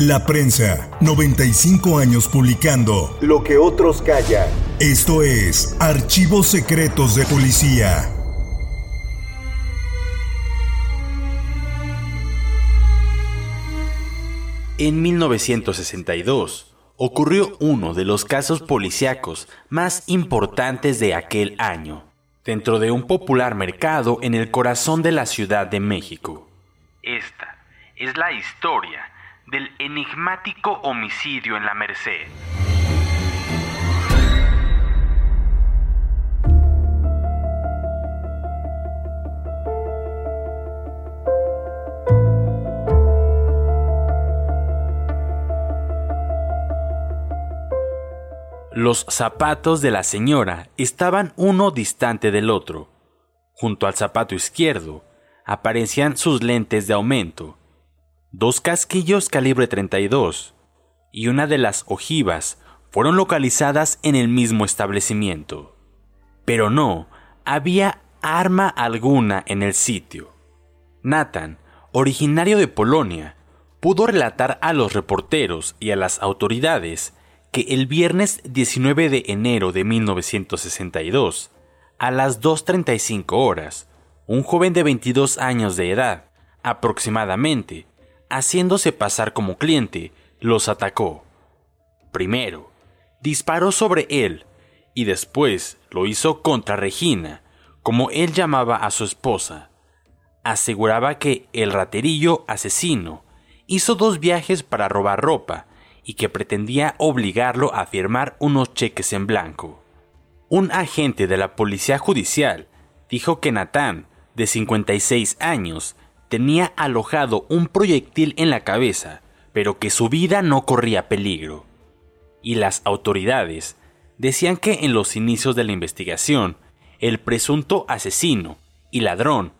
La prensa, 95 años publicando Lo que otros callan. Esto es Archivos Secretos de Policía. En 1962 ocurrió uno de los casos policíacos más importantes de aquel año, dentro de un popular mercado en el corazón de la Ciudad de México. Esta es la historia del enigmático homicidio en la Merced. Los zapatos de la señora estaban uno distante del otro. Junto al zapato izquierdo aparecían sus lentes de aumento, dos casquillos calibre 32 y una de las ojivas fueron localizadas en el mismo establecimiento. Pero no había arma alguna en el sitio. Nathan, originario de Polonia, pudo relatar a los reporteros y a las autoridades que el viernes 19 de enero de 1962, a las 2.35 horas, un joven de 22 años de edad, aproximadamente, haciéndose pasar como cliente, los atacó. Primero, disparó sobre él y después lo hizo contra Regina, como él llamaba a su esposa. Aseguraba que el raterillo asesino hizo dos viajes para robar ropa y que pretendía obligarlo a firmar unos cheques en blanco. Un agente de la policía judicial dijo que Natán, de 56 años, tenía alojado un proyectil en la cabeza, pero que su vida no corría peligro. Y las autoridades decían que en los inicios de la investigación, el presunto asesino y ladrón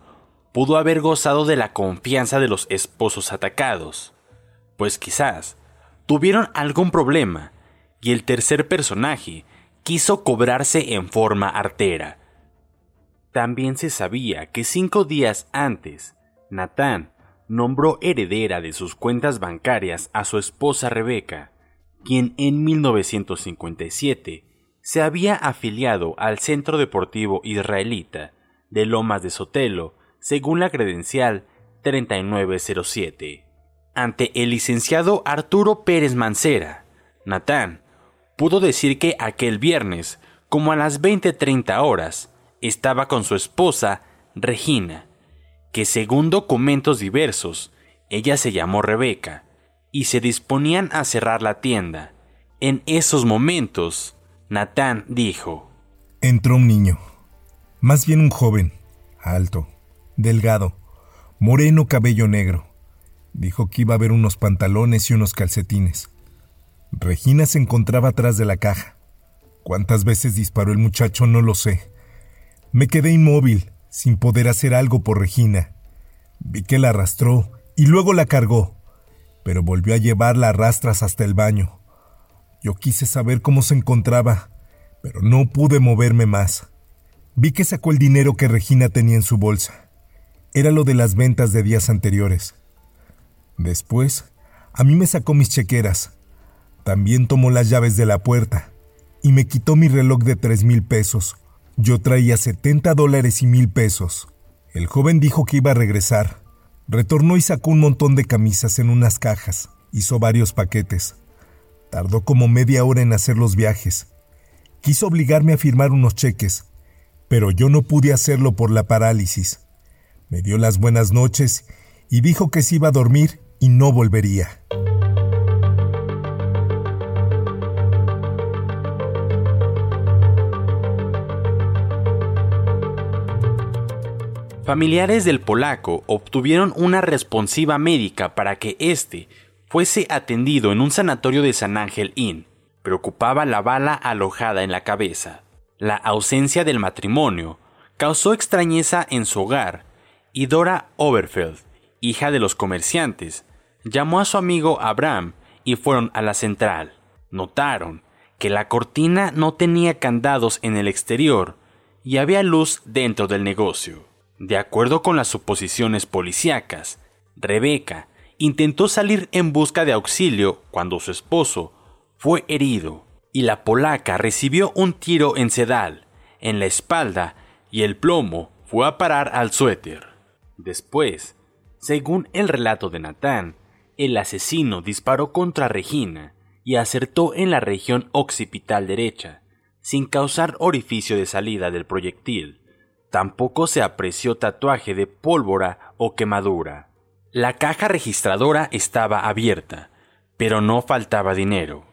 pudo haber gozado de la confianza de los esposos atacados, pues quizás tuvieron algún problema y el tercer personaje quiso cobrarse en forma artera. También se sabía que cinco días antes Natán nombró heredera de sus cuentas bancarias a su esposa Rebeca, quien en 1957 se había afiliado al Centro Deportivo Israelita de Lomas de Sotelo, según la credencial 3907. Ante el licenciado Arturo Pérez Mancera, Natán pudo decir que aquel viernes, como a las 20:30 horas, estaba con su esposa, Regina, que según documentos diversos, ella se llamó Rebeca, y se disponían a cerrar la tienda. En esos momentos, Natán dijo, Entró un niño, más bien un joven, alto, delgado, moreno cabello negro. Dijo que iba a ver unos pantalones y unos calcetines. Regina se encontraba atrás de la caja. ¿Cuántas veces disparó el muchacho? No lo sé. Me quedé inmóvil, sin poder hacer algo por Regina. Vi que la arrastró y luego la cargó, pero volvió a llevarla a rastras hasta el baño. Yo quise saber cómo se encontraba, pero no pude moverme más. Vi que sacó el dinero que Regina tenía en su bolsa. Era lo de las ventas de días anteriores. Después, a mí me sacó mis chequeras. También tomó las llaves de la puerta y me quitó mi reloj de tres mil pesos. Yo traía 70 dólares y mil pesos. El joven dijo que iba a regresar. Retornó y sacó un montón de camisas en unas cajas. Hizo varios paquetes. Tardó como media hora en hacer los viajes. Quiso obligarme a firmar unos cheques, pero yo no pude hacerlo por la parálisis. Me dio las buenas noches y dijo que se iba a dormir y no volvería. Familiares del polaco obtuvieron una responsiva médica para que éste fuese atendido en un sanatorio de San Ángel Inn. Preocupaba la bala alojada en la cabeza. La ausencia del matrimonio causó extrañeza en su hogar y Dora Oberfeld, hija de los comerciantes, llamó a su amigo Abraham y fueron a la central. Notaron que la cortina no tenía candados en el exterior y había luz dentro del negocio. De acuerdo con las suposiciones policíacas, Rebeca intentó salir en busca de auxilio cuando su esposo fue herido y la polaca recibió un tiro en sedal, en la espalda y el plomo fue a parar al suéter. Después, según el relato de Natán, el asesino disparó contra Regina y acertó en la región occipital derecha, sin causar orificio de salida del proyectil. Tampoco se apreció tatuaje de pólvora o quemadura. La caja registradora estaba abierta, pero no faltaba dinero.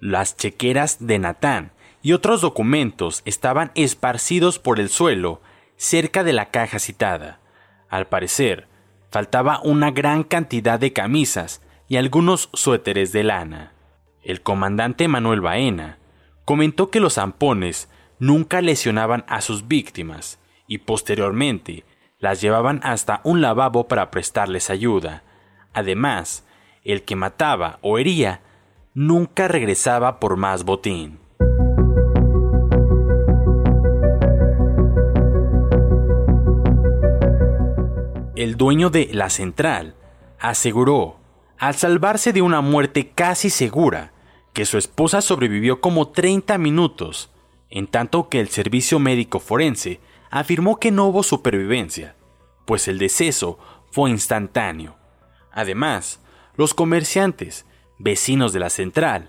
Las chequeras de Natán y otros documentos estaban esparcidos por el suelo cerca de la caja citada. Al parecer, faltaba una gran cantidad de camisas y algunos suéteres de lana. El comandante Manuel Baena comentó que los zampones nunca lesionaban a sus víctimas y posteriormente las llevaban hasta un lavabo para prestarles ayuda. Además, el que mataba o hería nunca regresaba por más botín. El dueño de la central aseguró, al salvarse de una muerte casi segura, que su esposa sobrevivió como 30 minutos, en tanto que el servicio médico forense afirmó que no hubo supervivencia, pues el deceso fue instantáneo. Además, los comerciantes, vecinos de la central,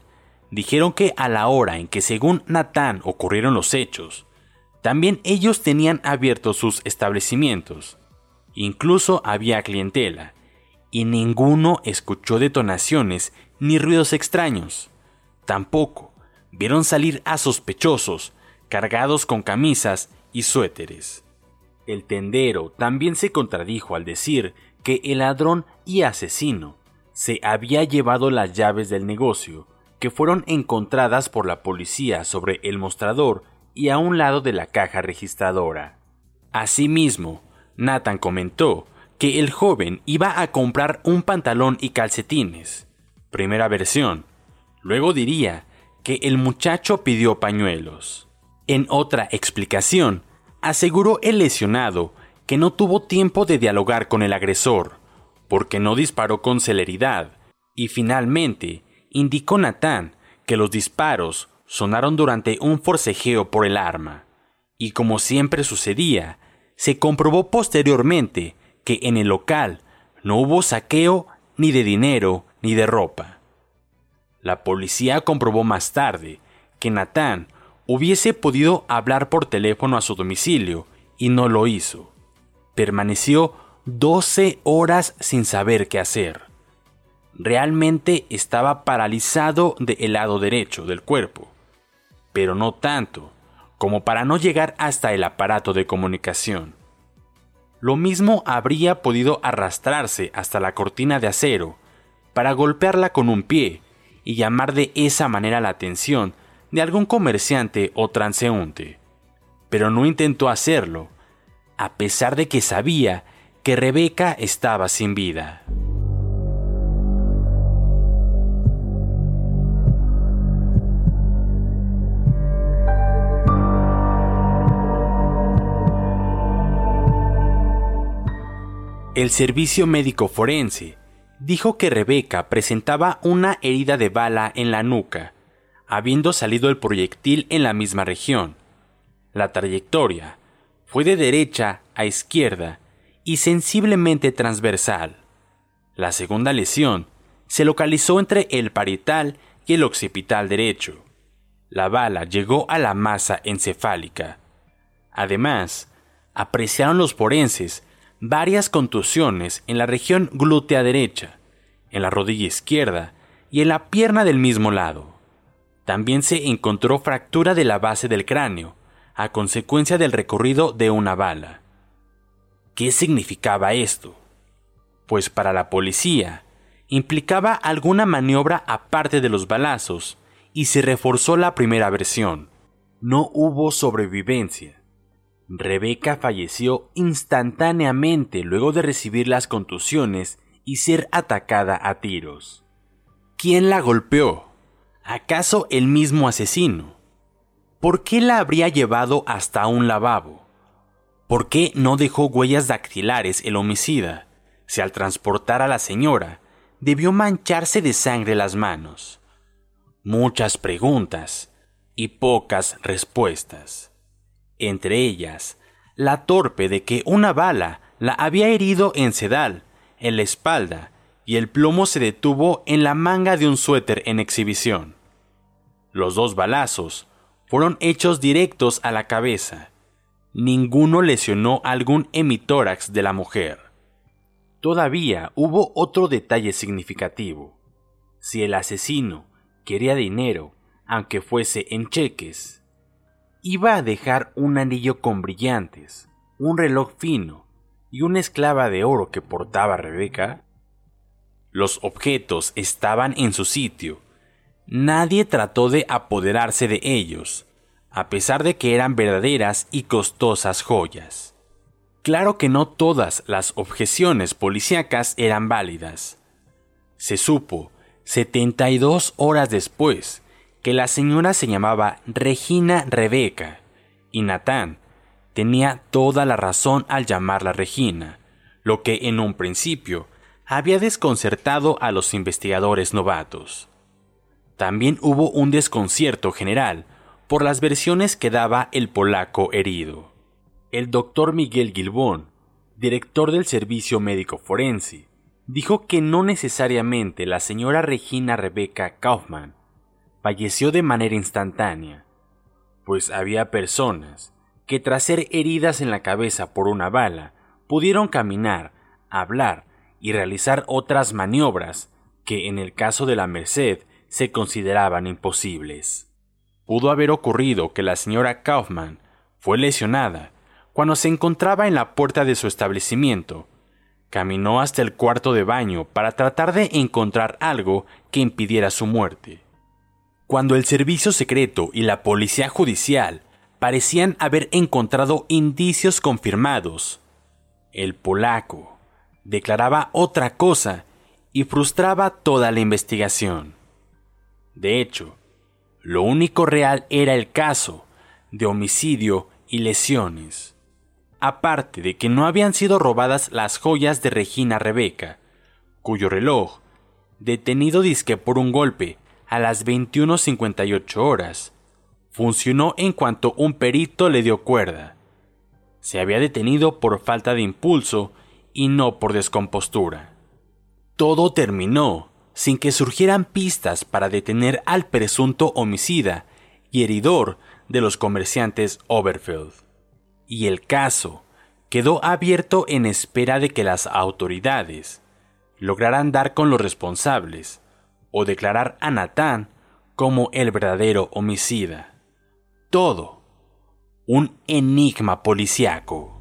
dijeron que a la hora en que según Natán ocurrieron los hechos, también ellos tenían abiertos sus establecimientos. Incluso había clientela, y ninguno escuchó detonaciones ni ruidos extraños. Tampoco vieron salir a sospechosos cargados con camisas y suéteres. El tendero también se contradijo al decir que el ladrón y asesino se había llevado las llaves del negocio, que fueron encontradas por la policía sobre el mostrador y a un lado de la caja registradora. Asimismo, Nathan comentó que el joven iba a comprar un pantalón y calcetines. Primera versión. Luego diría que el muchacho pidió pañuelos. En otra explicación, aseguró el lesionado que no tuvo tiempo de dialogar con el agresor, porque no disparó con celeridad, y finalmente indicó Natán que los disparos sonaron durante un forcejeo por el arma, y como siempre sucedía, se comprobó posteriormente que en el local no hubo saqueo ni de dinero ni de ropa. La policía comprobó más tarde que Natán hubiese podido hablar por teléfono a su domicilio y no lo hizo. Permaneció 12 horas sin saber qué hacer. Realmente estaba paralizado del lado derecho del cuerpo, pero no tanto como para no llegar hasta el aparato de comunicación. Lo mismo habría podido arrastrarse hasta la cortina de acero para golpearla con un pie y llamar de esa manera la atención de algún comerciante o transeúnte, pero no intentó hacerlo, a pesar de que sabía que Rebeca estaba sin vida. El servicio médico forense dijo que Rebeca presentaba una herida de bala en la nuca, habiendo salido el proyectil en la misma región. La trayectoria fue de derecha a izquierda y sensiblemente transversal. La segunda lesión se localizó entre el parietal y el occipital derecho. La bala llegó a la masa encefálica. Además, apreciaron los forenses varias contusiones en la región glútea derecha, en la rodilla izquierda y en la pierna del mismo lado. También se encontró fractura de la base del cráneo, a consecuencia del recorrido de una bala. ¿Qué significaba esto? Pues para la policía, implicaba alguna maniobra aparte de los balazos, y se reforzó la primera versión. No hubo sobrevivencia. Rebeca falleció instantáneamente luego de recibir las contusiones y ser atacada a tiros. ¿Quién la golpeó? ¿Acaso el mismo asesino? ¿Por qué la habría llevado hasta un lavabo? ¿Por qué no dejó huellas dactilares el homicida, si al transportar a la señora debió mancharse de sangre las manos? Muchas preguntas y pocas respuestas. Entre ellas, la torpe de que una bala la había herido en sedal, en la espalda, y el plomo se detuvo en la manga de un suéter en exhibición. Los dos balazos fueron hechos directos a la cabeza. Ninguno lesionó algún hemitórax de la mujer. Todavía hubo otro detalle significativo. Si el asesino quería dinero, aunque fuese en cheques, iba a dejar un anillo con brillantes, un reloj fino y una esclava de oro que portaba Rebeca? Los objetos estaban en su sitio. Nadie trató de apoderarse de ellos, a pesar de que eran verdaderas y costosas joyas. Claro que no todas las objeciones policíacas eran válidas. Se supo, 72 horas después, que la señora se llamaba Regina Rebeca, y Natán tenía toda la razón al llamarla Regina, lo que en un principio había desconcertado a los investigadores novatos. También hubo un desconcierto general por las versiones que daba el polaco herido. El doctor Miguel Gilbón, director del Servicio Médico Forense, dijo que no necesariamente la señora Regina Rebeca Kaufman falleció de manera instantánea, pues había personas que tras ser heridas en la cabeza por una bala pudieron caminar, hablar y realizar otras maniobras que en el caso de la Merced se consideraban imposibles. Pudo haber ocurrido que la señora Kaufman fue lesionada cuando se encontraba en la puerta de su establecimiento. Caminó hasta el cuarto de baño para tratar de encontrar algo que impidiera su muerte cuando el servicio secreto y la policía judicial parecían haber encontrado indicios confirmados. El polaco declaraba otra cosa y frustraba toda la investigación. De hecho, lo único real era el caso de homicidio y lesiones. Aparte de que no habían sido robadas las joyas de Regina Rebeca, cuyo reloj, detenido disque por un golpe, a las 21.58 horas. Funcionó en cuanto un perito le dio cuerda. Se había detenido por falta de impulso y no por descompostura. Todo terminó sin que surgieran pistas para detener al presunto homicida y heridor de los comerciantes Overfield. Y el caso quedó abierto en espera de que las autoridades lograran dar con los responsables o declarar a Natán como el verdadero homicida. Todo un enigma policiaco.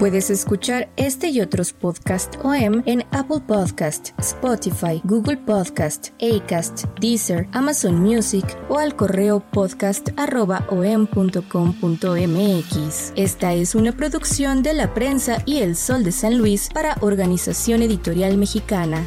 Puedes escuchar este y otros podcasts OM en Apple Podcast, Spotify, Google Podcast, Acast, Deezer, Amazon Music o al correo podcast@om.com.mx. Esta es una producción de la prensa y El Sol de San Luis para Organización Editorial Mexicana.